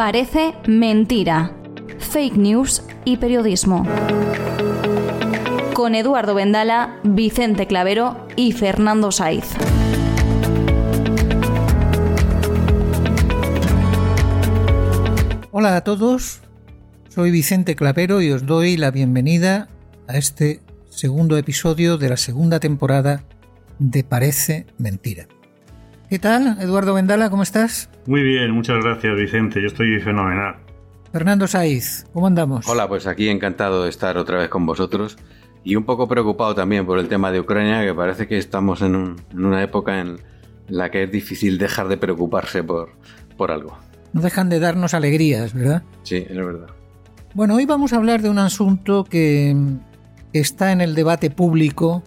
Parece mentira. Fake news y periodismo. Con Eduardo Vendala, Vicente Clavero y Fernando Saiz. Hola a todos, soy Vicente Clavero y os doy la bienvenida a este segundo episodio de la segunda temporada de Parece Mentira. ¿Qué tal, Eduardo Vendala? ¿Cómo estás? Muy bien, muchas gracias, Vicente. Yo estoy fenomenal. Fernando Saiz, ¿cómo andamos? Hola, pues aquí encantado de estar otra vez con vosotros y un poco preocupado también por el tema de Ucrania, que parece que estamos en, una época en la que es difícil dejar de preocuparse por, por algo. No dejan de darnos alegrías, ¿verdad? Sí, es verdad. Bueno, hoy vamos a hablar de un asunto que está en el debate público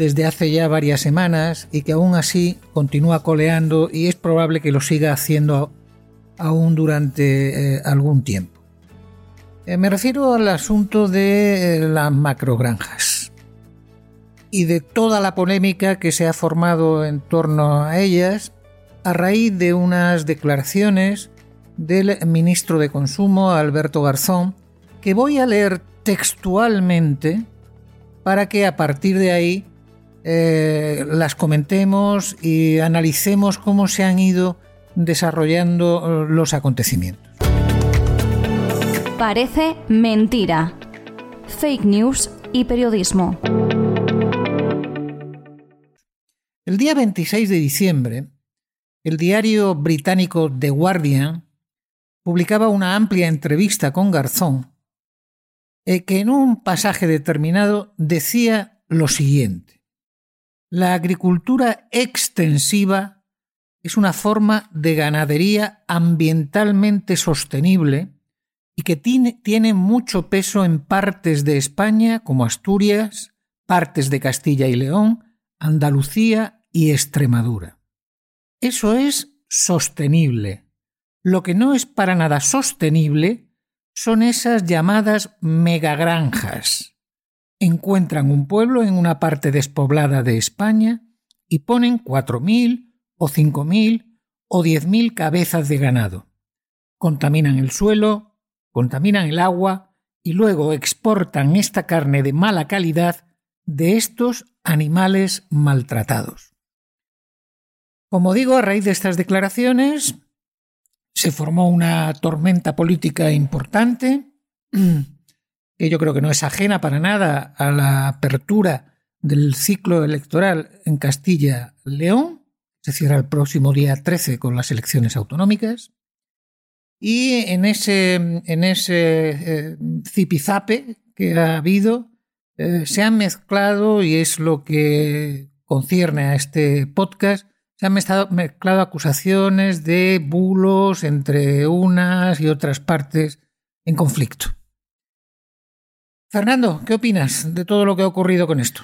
desde hace ya varias semanas y que aún así continúa coleando y es probable que lo siga haciendo aún durante eh, algún tiempo. Eh, me refiero al asunto de eh, las macrogranjas y de toda la polémica que se ha formado en torno a ellas a raíz de unas declaraciones del ministro de Consumo, Alberto Garzón, que voy a leer textualmente para que a partir de ahí eh, las comentemos y analicemos cómo se han ido desarrollando eh, los acontecimientos. Parece mentira. Fake news y periodismo. El día 26 de diciembre, el diario británico The Guardian publicaba una amplia entrevista con Garzón, eh, que en un pasaje determinado decía lo siguiente. La agricultura extensiva es una forma de ganadería ambientalmente sostenible y que tiene, mucho peso en partes de España como Asturias, partes de Castilla y León, Andalucía y Extremadura. Eso es sostenible. Lo que no es para nada sostenible son esas llamadas megagranjas encuentran un pueblo en una parte despoblada de España y ponen 4.000 o 5.000 o 10.000 cabezas de ganado. Contaminan el suelo, contaminan el agua y luego exportan esta carne de mala calidad de estos animales maltratados. Como digo, a raíz de estas declaraciones se formó una tormenta política importante que yo creo que no es ajena para nada a la apertura del ciclo electoral en Castilla-León. Se cierra el próximo día 13 con las elecciones autonómicas. Y en ese, en ese eh, zipizape que ha habido, eh, se han mezclado, y es lo que concierne a este podcast, se han mezclado acusaciones de bulos entre unas y otras partes en conflicto. Fernando, ¿qué opinas de todo lo que ha ocurrido con esto?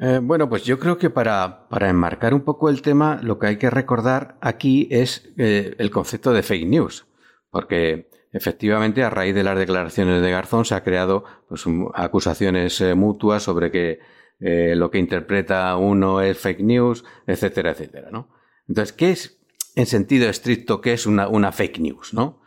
Eh, bueno, pues yo creo que para, para, enmarcar un poco el tema, lo que hay que recordar aquí es eh, el concepto de fake news, porque efectivamente a raíz de las declaraciones de Garzón se ha creado pues, acusaciones eh, mutuas sobre que lo que interpreta uno es fake news, etcétera, etcétera, ¿no? Entonces, ¿qué es en sentido estricto qué es una, una fake news, no?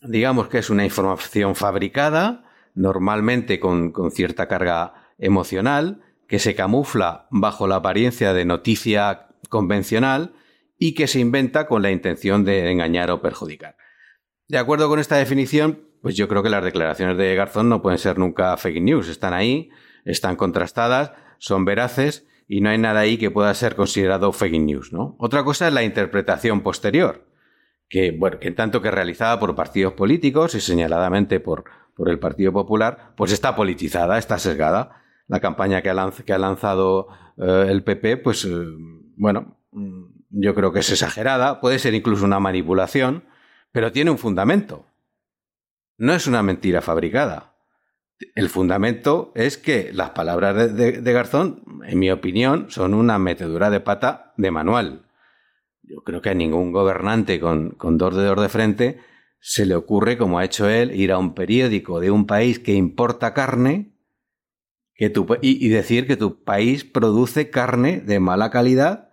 Digamos que es una información fabricada normalmente con, cierta carga emocional, que se camufla bajo la apariencia de noticia convencional y que se inventa con la intención de engañar o perjudicar. De acuerdo con esta definición, pues yo creo que las declaraciones de Garzón no pueden ser nunca fake news, están ahí, están contrastadas, son veraces y no hay nada ahí que pueda ser considerado fake news, ¿no? Otra cosa es la interpretación posterior, que, bueno, que en tanto que realizada por partidos políticos y señaladamente por, por el Partido Popular, pues está politizada, está sesgada. La campaña que ha, lanzado eh, el PP, pues eh, bueno, mm, yo creo que es exagerada, puede ser incluso una manipulación, pero tiene un fundamento. No es una mentira fabricada. El fundamento es que las palabras de, Garzón, en mi opinión, son una metedura de pata de manual. Yo creo que ningún gobernante con, con dos dedos de frente se le ocurre, como ha hecho él, ir a un periódico de un país que importa carne que y, decir que tu país produce carne de mala calidad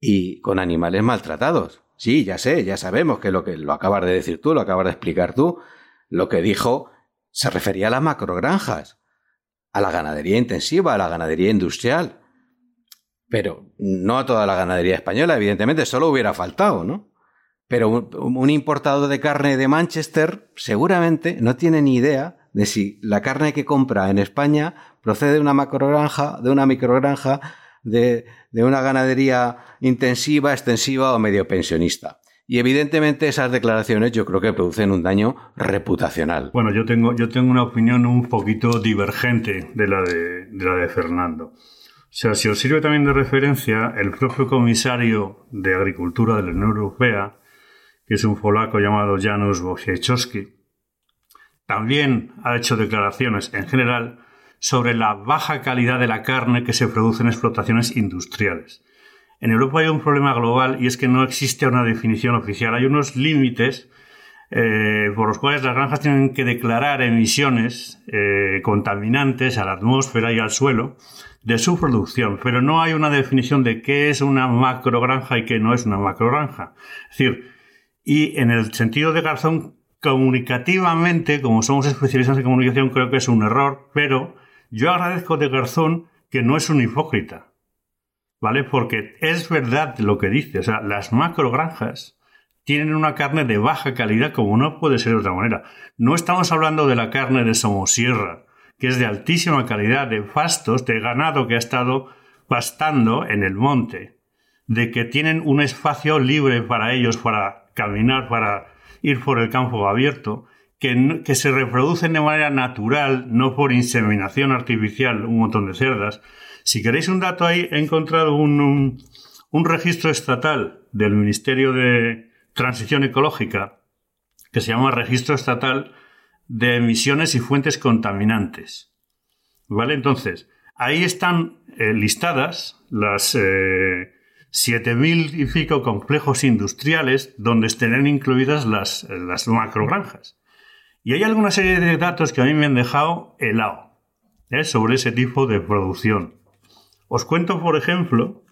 y con animales maltratados. Sí, ya sé, ya sabemos que lo que lo acabas de decir tú, lo acabas de explicar tú. Lo que dijo se refería a las macrogranjas, a la ganadería intensiva, a la ganadería industrial. Pero no a toda la ganadería española, evidentemente, solo hubiera faltado, ¿no? Pero un, un importador de carne de Manchester seguramente no tiene ni idea de si la carne que compra en España procede de una macrogranja, de una microgranja, de, de una ganadería intensiva, extensiva o medio pensionista. Y evidentemente esas declaraciones yo creo que producen un daño reputacional. Bueno, yo tengo, yo tengo una opinión un poquito divergente de la de, de la de Fernando. O sea, si os sirve también de referencia, el propio comisario de Agricultura de la Unión Europea, que es un polaco llamado Janusz Wojciechowski, también ha hecho declaraciones en general sobre la baja calidad de la carne que se produce en explotaciones industriales. En Europa hay un problema global y es que no existe una definición oficial. Hay unos límites eh, por los cuales las granjas tienen que declarar emisiones eh, contaminantes a la atmósfera y al suelo de su producción, pero no hay una definición de qué es una macrogranja y qué no es una macrogranja. Es decir, y en el sentido de Garzón comunicativamente, como somos especialistas en comunicación, creo que es un error, pero yo agradezco de Garzón que no es un hipócrita, ¿vale? Porque es verdad lo que dice, o sea, las macrogranjas tienen una carne de baja calidad como no puede ser de otra manera. No estamos hablando de la carne de Somosierra, que es de altísima calidad, de fastos, de ganado que ha estado pastando en el monte, de que tienen un espacio libre para ellos, para caminar, para ir por el campo abierto, que, que, se reproducen de manera natural, no por inseminación artificial, un montón de cerdas. Si queréis un dato ahí, he encontrado un, un, registro estatal del Ministerio de Transición Ecológica que se llama Registro Estatal de Emisiones y Fuentes Contaminantes. ¿Vale? Entonces, ahí están eh, listadas las eh, 7.000 y pico complejos industriales donde estén incluidas las, las macrogranjas. Y hay alguna serie de datos que a mí me han dejado helado ¿eh? sobre ese tipo de producción. Os cuento, por ejemplo,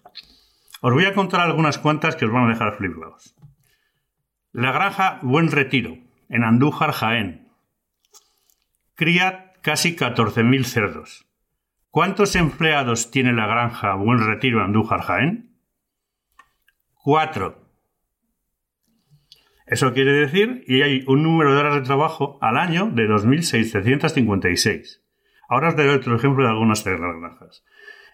os voy a contar algunas cuantas que os van a dejar flipados. La granja Buen Retiro, en Andújar, Jaén. Cría casi 14.000 cerdos. ¿Cuántos empleados tiene la granja Buen Retiro, en Andújar, Jaén? 4. Eso quiere decir, y hay un número de horas de trabajo al año de 2.656. Ahora os daré otro ejemplo de algunas granjas.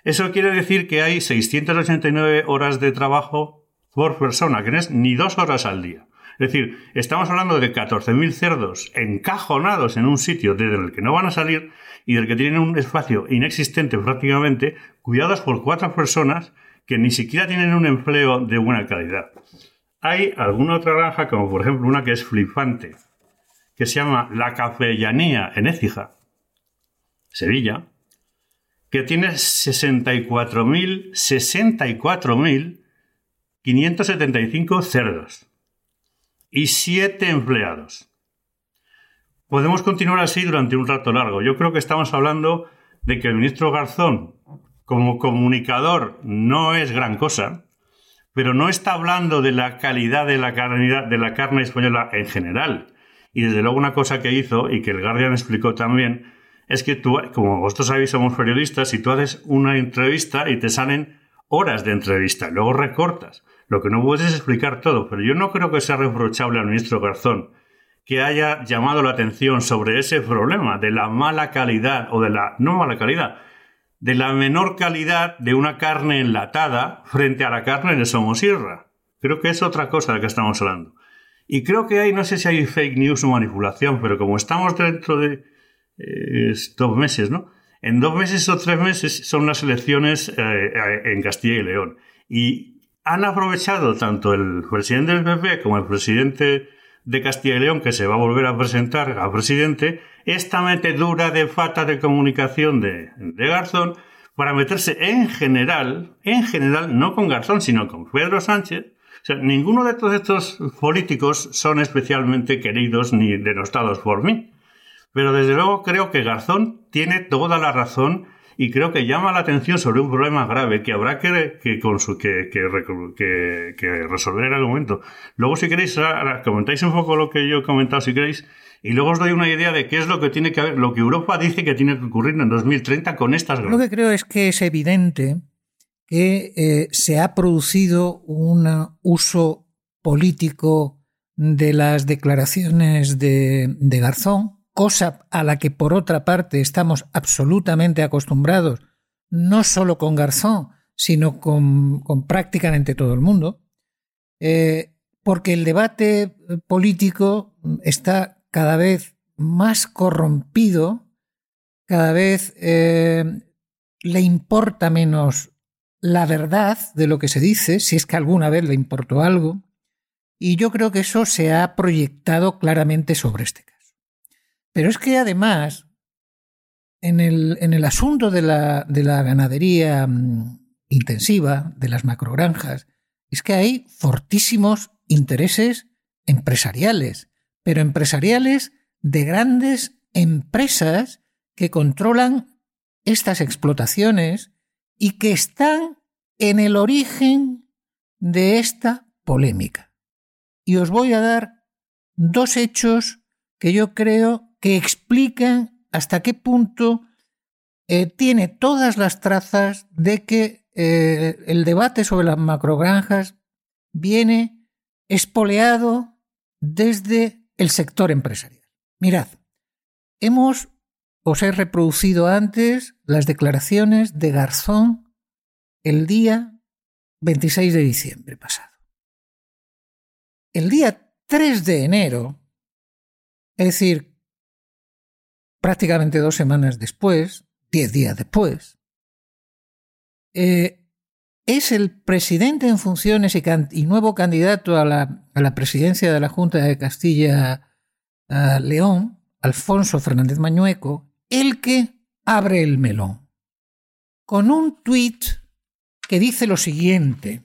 Eso quiere decir que hay 689 horas de trabajo por persona, que no es ni dos horas al día. Es decir, estamos hablando de 14.000 cerdos encajonados en un sitio desde el que no van a salir y del que tienen un espacio inexistente prácticamente, cuidados por cuatro personas que ni siquiera tienen un empleo de buena calidad. Hay alguna otra granja, como por ejemplo una que es flipante, que se llama La Capellanía en Écija, Sevilla, que tiene 64.000, 64.575 cerdos y 7 empleados. Podemos continuar así durante un rato largo. Yo creo que estamos hablando de que el ministro Garzón como comunicador no es gran cosa, pero no está hablando de la calidad de la carne, de la carne española en general. Y desde luego una cosa que hizo y que el Guardian explicó también es que tú, como vosotros sabéis, somos periodistas, y tú haces una entrevista y te salen horas de entrevista, luego recortas. Lo que no puedes es explicar todo, pero yo no creo que sea reprochable al ministro Garzón que haya llamado la atención sobre ese problema de la mala calidad o de la no mala calidad, de la menor calidad de una carne enlatada frente a la carne de Somosierra. Creo que es otra cosa de la que estamos hablando. Y creo que hay, no sé si hay fake news o manipulación, pero como estamos dentro de eh, dos meses, ¿no? En dos meses o tres meses son las elecciones eh, eh, en Castilla y León. Y han aprovechado tanto el presidente del PP como el presidente de Castilla y León, que se va a volver a presentar a presidente, esta metedura de falta de comunicación de, de Garzón para meterse en general, en general, no con Garzón, sino con Pedro Sánchez. O sea, ninguno de todos estos políticos son especialmente queridos ni denostados por mí. Pero desde luego creo que Garzón tiene toda la razón y creo que llama la atención sobre un problema grave que habrá que, que, que, resolver en algún momento. Luego, si queréis, comentáis un poco lo que yo he comentado, si queréis, y luego os doy una idea de qué es lo que tiene que haber, lo que Europa dice que tiene que ocurrir en 2030 con estas. Lo que creo es que es evidente que eh, se ha producido un uso político de las declaraciones de, de Garzón cosa a la que por otra parte estamos absolutamente acostumbrados, no solo con Garzón, sino con, prácticamente todo el mundo, eh, porque el debate político está cada vez más corrompido, cada vez eh, le importa menos la verdad de lo que se dice, si es que alguna vez le importó algo, y yo creo que eso se ha proyectado claramente sobre este pero es que además, en el, en el asunto de la, de la ganadería mm, intensiva, de las macrogranjas, es que hay fortísimos intereses empresariales, pero empresariales de grandes empresas que controlan estas explotaciones y que están en el origen de esta polémica. Y os voy a dar dos hechos que yo creo que explican hasta qué punto eh, tiene todas las trazas de que eh, el debate sobre las macrogranjas viene espoleado desde el sector empresarial. Mirad, hemos, os he reproducido antes las declaraciones de Garzón el día 26 de diciembre pasado. El día 3 de enero, es decir, prácticamente dos semanas después, diez días después, eh, es el presidente en funciones y, nuevo candidato a la, presidencia de la Junta de Castilla-León, Alfonso Fernández Mañueco, el que abre el melón. Con un tuit que dice lo siguiente.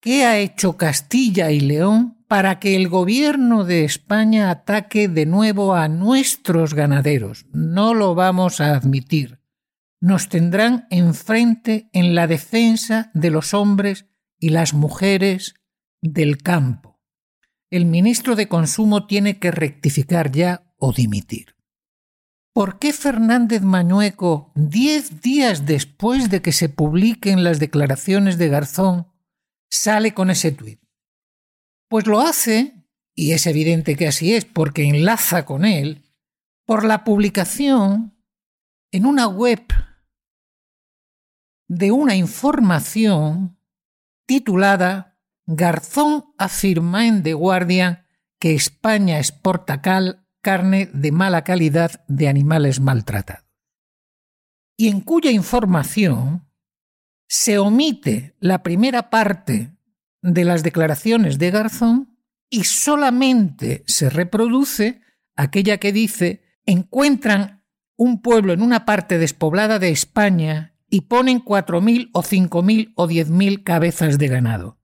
¿Qué ha hecho Castilla y León para que el gobierno de España ataque de nuevo a nuestros ganaderos. No lo vamos a admitir. Nos tendrán enfrente en la defensa de los hombres y las mujeres del campo. El ministro de Consumo tiene que rectificar ya o dimitir. ¿Por qué Fernández Mañueco, diez días después de que se publiquen las declaraciones de Garzón, sale con ese tuit? Pues lo hace, y es evidente que así es porque enlaza con él, por la publicación en una web de una información titulada Garzón afirma en The Guardian que España exporta cal, carne de mala calidad de animales maltratados. Y en cuya información se omite la primera parte de las declaraciones de Garzón y solamente se reproduce aquella que dice encuentran un pueblo en una parte despoblada de España y ponen cuatro mil o cinco mil o diez mil cabezas de ganado.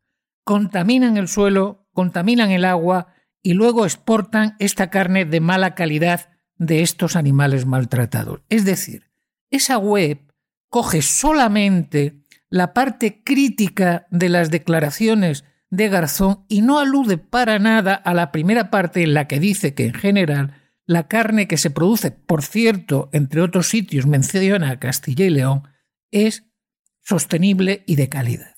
Contaminan el suelo, contaminan el agua y luego exportan esta carne de mala calidad de estos animales maltratados. Es decir, esa web coge solamente la parte crítica de las declaraciones de Garzón y no alude para nada a la primera parte en la que dice que en general la carne que se produce, por cierto, entre otros sitios menciona Castilla y León, es sostenible y de calidad.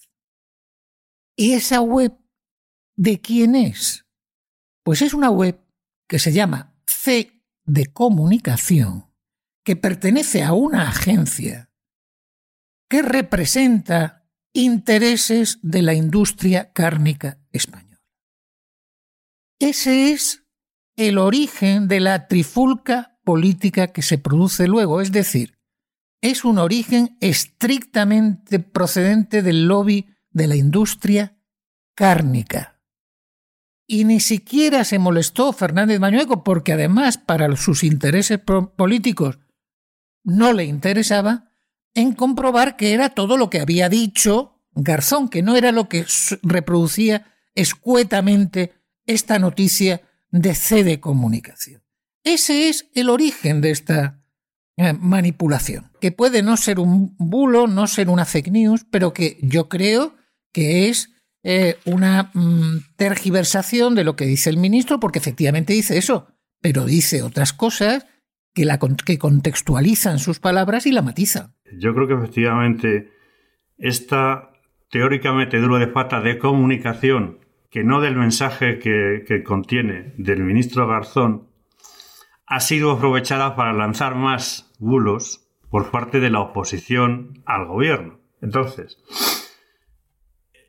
¿Y esa web de quién es? Pues es una web que se llama C de Comunicación, que pertenece a una agencia que representa intereses de la industria cárnica española. Ese es el origen de la trifulca política que se produce luego, es decir, es un origen estrictamente procedente del lobby de la industria cárnica. Y ni siquiera se molestó Fernández Mañueco porque además para sus intereses políticos no le interesaba en comprobar que era todo lo que había dicho Garzón, que no era lo que reproducía escuetamente esta noticia de C de comunicación. Ese es el origen de esta eh, manipulación, que puede no ser un bulo, no ser una fake news, pero que yo creo que es eh, una mm, tergiversación de lo que dice el ministro, porque efectivamente dice eso, pero dice otras cosas que, la, que contextualizan sus palabras y la matizan. Yo creo que efectivamente esta teórica metedura de pata de comunicación, que no del mensaje que, que contiene del ministro Garzón, ha sido aprovechada para lanzar más bulos por parte de la oposición al gobierno. Entonces,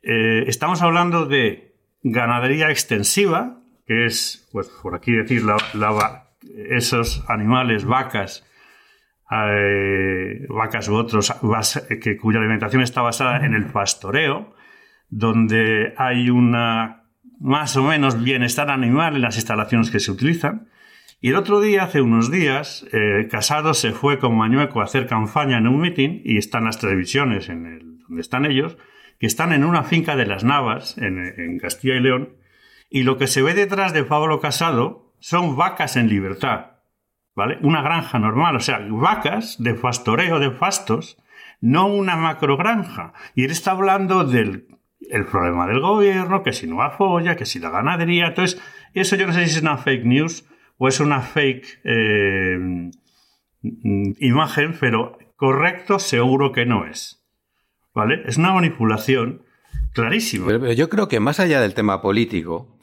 eh, estamos hablando de ganadería extensiva, que es, pues por aquí decir, esos animales, vacas, eh, vacas u otros, que, cuya alimentación está basada en el pastoreo, donde hay una más o menos bienestar animal en las instalaciones que se utilizan. Y el otro día, hace unos días, eh, Casado se fue con Mañueco a hacer campaña en un mitin y están las televisiones en el, donde están ellos, que están en una finca de las Navas, en, Castilla y León, y lo que se ve detrás de Pablo Casado son vacas en libertad, ¿vale? Una granja normal, o sea, vacas de pastoreo de fastos, no una macrogranja. Y él está hablando del el problema del gobierno, que si no apoya, que si la ganadería. Entonces, eso yo no sé si es una fake news o es una fake eh, imagen, pero correcto seguro que no es. ¿Vale? Es una manipulación clarísima. Pero, yo creo que más allá del tema político,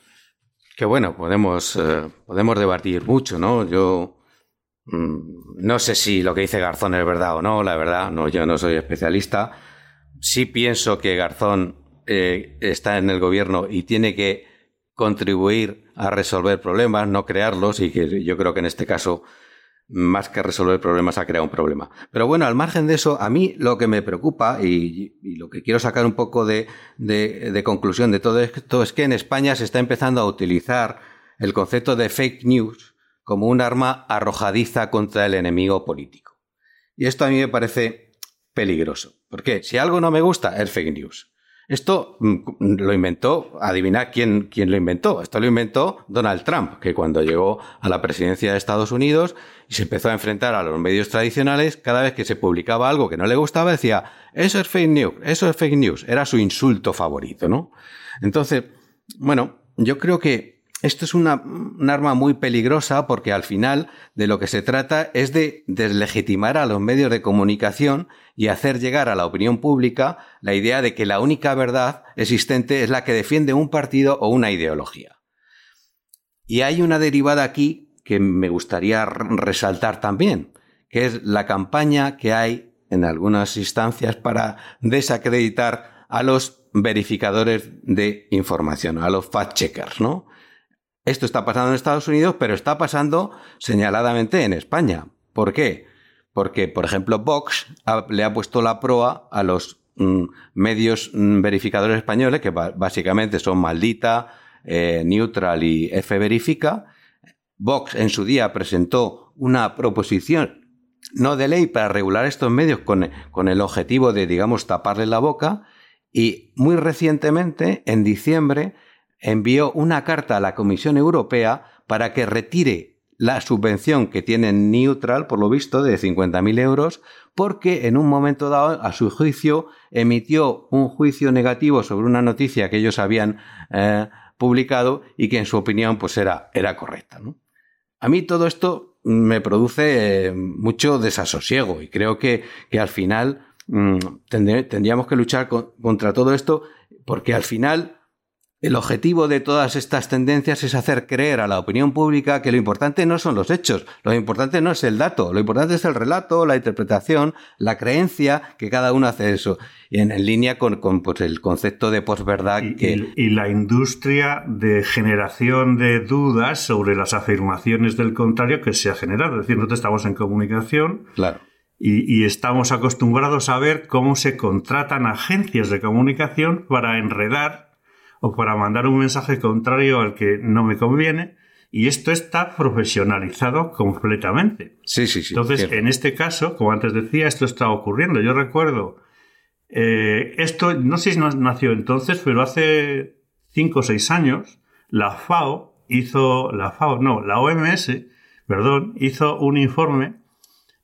que bueno, podemos, eh, podemos debatir mucho, ¿no? Yo mm, no sé si lo que dice Garzón es verdad o no, la verdad, no, yo no soy especialista. Sí pienso que Garzón eh, está en el gobierno y tiene que contribuir a resolver problemas, no crearlos, y que yo creo que en este caso más que resolver problemas, ha creado un problema. Pero bueno, al margen de eso, a mí lo que me preocupa y, lo que quiero sacar un poco de, de, conclusión de todo esto es que en España se está empezando a utilizar el concepto de fake news como un arma arrojadiza contra el enemigo político. Y esto a mí me parece peligroso. Porque si algo no me gusta, es fake news. Esto mm, lo inventó, adivinad quién, quién lo inventó. Esto lo inventó Donald Trump, que cuando llegó a la presidencia de Estados Unidos y se empezó a enfrentar a los medios tradicionales, cada vez que se publicaba algo que no le gustaba, decía, eso es fake news, eso es fake news. Era su insulto favorito, ¿no? Entonces, bueno, yo creo que esto es una, un arma muy peligrosa porque al final de lo que se trata es de deslegitimar a los medios de comunicación y hacer llegar a la opinión pública la idea de que la única verdad existente es la que defiende un partido o una ideología. Y hay una derivada aquí que me gustaría resaltar también, que es la campaña que hay en algunas instancias para desacreditar a los verificadores de información, a los fact-checkers, ¿no? Esto está pasando en Estados Unidos, pero está pasando señaladamente en España. ¿Por qué? Porque, por ejemplo, Vox le ha puesto la proa a los mm, medios mm, verificadores españoles, que básicamente son Maldita, eh, Neutral y F Verifica. Vox en su día presentó una proposición no de ley para regular estos medios con, con el objetivo de, digamos, taparle la boca. Y muy recientemente, en diciembre, envió una carta a la Comisión Europea para que retire la subvención que tiene Neutral, por lo visto, de 50.000 euros, porque en un momento dado, a su juicio, emitió un juicio negativo sobre una noticia que ellos habían eh, publicado y que en su opinión pues era, era correcta. A mí todo esto me produce eh, mucho desasosiego y creo que, que al final mm, tendríamos que luchar contra todo esto porque al final el objetivo de todas estas tendencias es hacer creer a la opinión pública que lo importante no son los hechos, lo importante no es el dato, lo importante es el relato, la interpretación, la creencia, que cada uno hace eso. Y en, línea con, pues, el concepto de posverdad que... Y, la industria de generación de dudas sobre las afirmaciones del contrario que se ha generado. Es decir, nosotros estamos en comunicación. Claro. y, estamos acostumbrados a ver cómo se contratan agencias de comunicación para enredar o para mandar un mensaje contrario al que no me conviene. Y esto está profesionalizado completamente. Sí, sí, sí. Entonces, en este caso, como antes decía, esto está ocurriendo. Yo recuerdo, eh, esto no sé si nació entonces, pero hace cinco o seis años, la FAO hizo, la FAO, no, la OMS, perdón, hizo un informe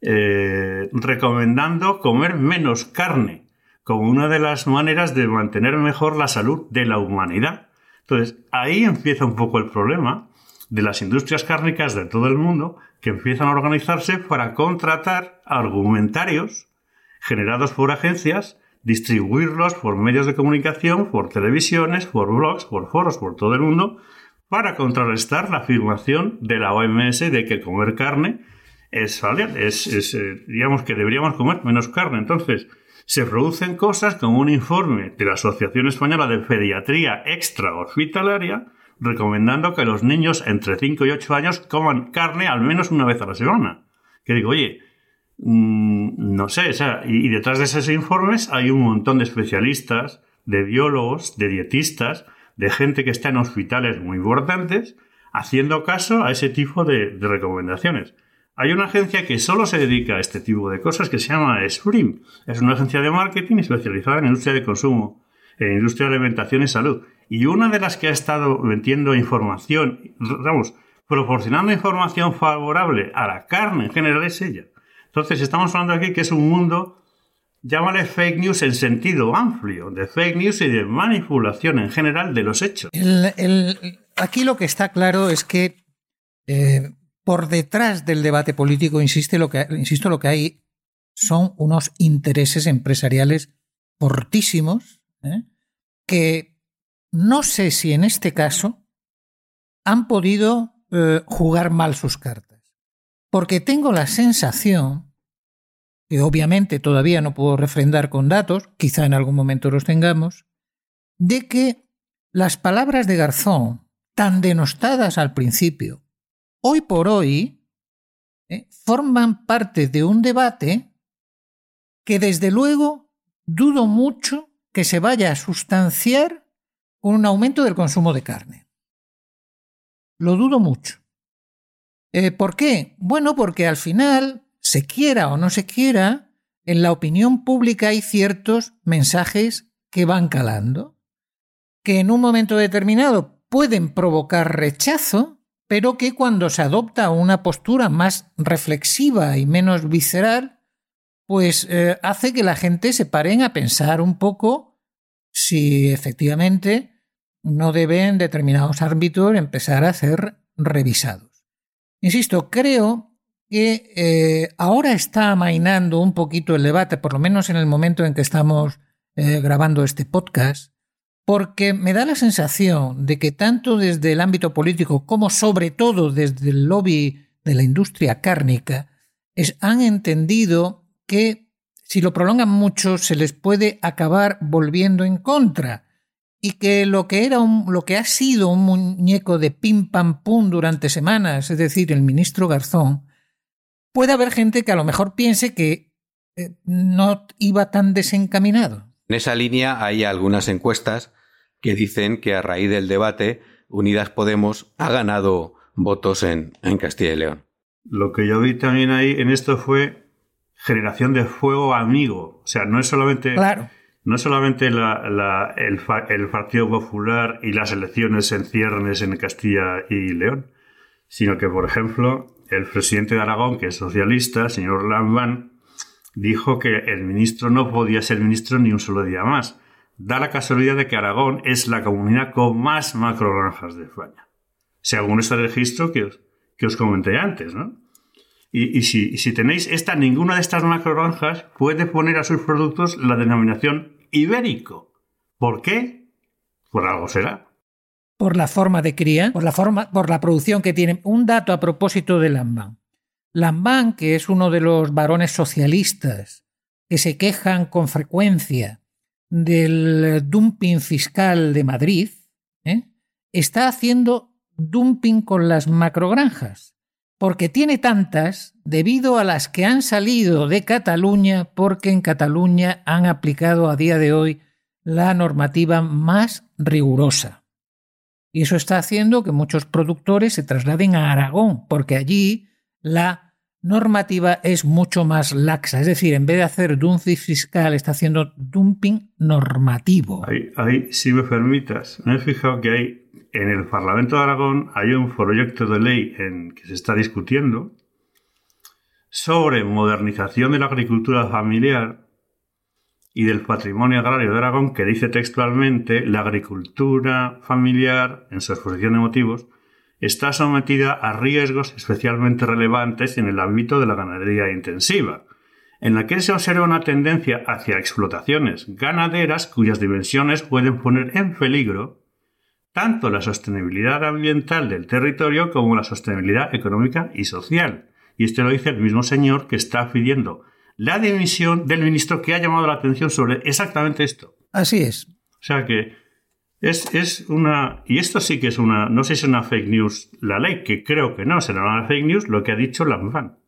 eh, recomendando comer menos carne como una de las maneras de mantener mejor la salud de la humanidad. Entonces, ahí empieza un poco el problema de las industrias cárnicas de todo el mundo que empiezan a organizarse para contratar argumentarios generados por agencias, distribuirlos por medios de comunicación, por televisiones, por blogs, por foros, por todo el mundo, para contrarrestar la afirmación de la OMS de que comer carne es, es, eh, digamos que deberíamos comer menos carne. Entonces, se producen cosas como un informe de la Asociación Española de Pediatría Extrahospitalaria recomendando que los niños entre 5 y 8 años coman carne al menos una vez a la semana. Que digo, oye, mm, no sé, y, detrás de esos informes hay un montón de especialistas, de biólogos, de dietistas, de gente que está en hospitales muy importantes, haciendo caso a ese tipo de, recomendaciones. Hay una agencia que solo se dedica a este tipo de cosas que se llama Spring. Es una agencia de marketing especializada en industria de consumo, en industria de alimentación y salud. Y una de las que ha estado metiendo información, vamos, proporcionando información favorable a la carne en general es ella. Entonces estamos hablando aquí que es un mundo, llámale fake news en sentido amplio, de fake news y de manipulación en general de los hechos. aquí lo que está claro es que eh, por detrás del debate político, lo que, insisto, lo que hay son unos intereses empresariales fortísimos ¿eh? que no sé si en este caso han podido eh, jugar mal sus cartas, porque tengo la sensación, que obviamente todavía no puedo refrendar con datos, quizá en algún momento los tengamos, de que las palabras de Garzón, tan denostadas al principio, hoy por hoy, eh, forman parte de un debate que desde luego dudo mucho que se vaya a sustanciar un aumento del consumo de carne. Lo dudo mucho. Eh, ¿Por qué? Bueno, porque al final, se quiera o no se quiera, en la opinión pública hay ciertos mensajes que van calando, que en un momento determinado pueden provocar rechazo, pero que cuando se adopta una postura más reflexiva y menos visceral, pues eh, hace que la gente se paren a pensar un poco si efectivamente no deben determinados árbitros empezar a ser revisados. Insisto, creo que eh, ahora está amainando un poquito el debate, por lo menos en el momento en que estamos eh, grabando este podcast, porque me da la sensación de que tanto desde el ámbito político como sobre todo desde el lobby de la industria cárnica, han entendido que si lo prolongan mucho se les puede acabar volviendo en contra y que lo que era un, lo que ha sido un muñeco de pim pam pum durante semanas, es decir, el ministro Garzón, puede haber gente que a lo mejor piense que eh, no iba tan desencaminado. En esa línea hay algunas encuestas que dicen que a raíz del debate Unidas Podemos ha ganado votos en, en Castilla y León. Lo que yo vi también ahí en esto fue generación de fuego amigo. O sea, no es solamente claro no solamente el, Partido Popular y las elecciones en ciernes en Castilla y León, sino que, por ejemplo, el presidente de Aragón, que es socialista, señor Lambán, dijo que el ministro no podía ser ministro ni un solo día más. Da la casualidad de que Aragón es la comunidad con más macrogranjas de España, según este registro que os, que os comenté antes, ¿no? Y, si, tenéis esta, ninguna de estas macrogranjas puede poner a sus productos la denominación ibérico. ¿Por qué? Por algo será. Por la forma de cría, por la forma, por la producción que tienen. Un dato a propósito de Lambán. Lambán, que es uno de los varones socialistas que se quejan con frecuencia del dumping fiscal de Madrid, ¿eh? está haciendo dumping con las macrogranjas porque tiene tantas debido a las que han salido de Cataluña porque en Cataluña han aplicado a día de hoy la normativa más rigurosa. Y eso está haciendo que muchos productores se trasladen a Aragón, porque allí la normativa es mucho más laxa. Es decir, en vez de hacer dumping fiscal, está haciendo dumping normativo. Ahí, si me permitas, me he fijado que hay en el Parlamento de Aragón hay un proyecto de ley en que se está discutiendo sobre modernización de la agricultura familiar y del patrimonio agrario de Aragón que dice textualmente la agricultura familiar, en su exposición de motivos, está sometida a riesgos especialmente relevantes en el ámbito de la ganadería intensiva, en la que se observa una tendencia hacia explotaciones ganaderas cuyas dimensiones pueden poner en peligro tanto la sostenibilidad ambiental del territorio como la sostenibilidad económica y social. Y esto lo dice el mismo señor que está pidiendo la dimisión del ministro que ha llamado la atención sobre exactamente esto. Así es. O sea que es, es, una. Y esto sí que es una. No sé si es una fake news la ley, que creo que no, será una fake news lo que ha dicho la MFAN.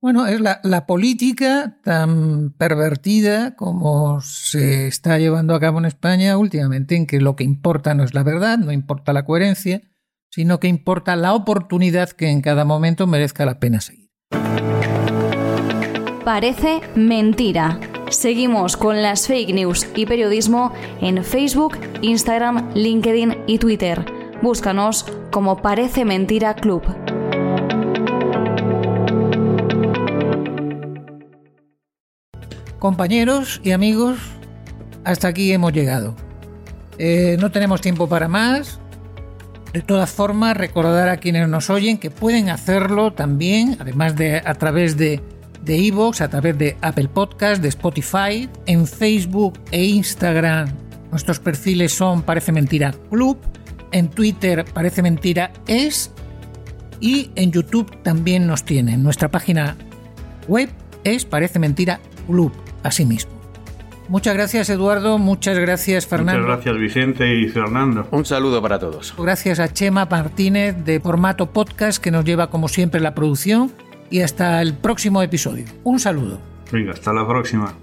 Bueno, es la, la, política tan pervertida como se está llevando a cabo en España últimamente, en que lo que importa no es la verdad, no importa la coherencia, sino que importa la oportunidad que en cada momento merezca la pena seguir. Parece mentira. Seguimos con las fake news y periodismo en Facebook, Instagram, LinkedIn y Twitter. Búscanos como Parece Mentira Club. Compañeros y amigos, hasta aquí hemos llegado. Eh, no tenemos tiempo para más. De todas formas, recordar a quienes nos oyen que pueden hacerlo también, además de a través de de Evox, a través de Apple Podcast, de Spotify, en Facebook e Instagram. Nuestros perfiles son Parece Mentira Club, en Twitter Parece Mentira Es y en YouTube también nos tienen. Nuestra página web es Parece Mentira Club, asimismo. Muchas gracias Eduardo, muchas gracias Fernando. Muchas gracias Vicente y Fernando. Un saludo para todos. Gracias a Chema Martínez de Formato Podcast que nos lleva como siempre la producción y hasta el próximo episodio. Un saludo. Venga, hasta la próxima.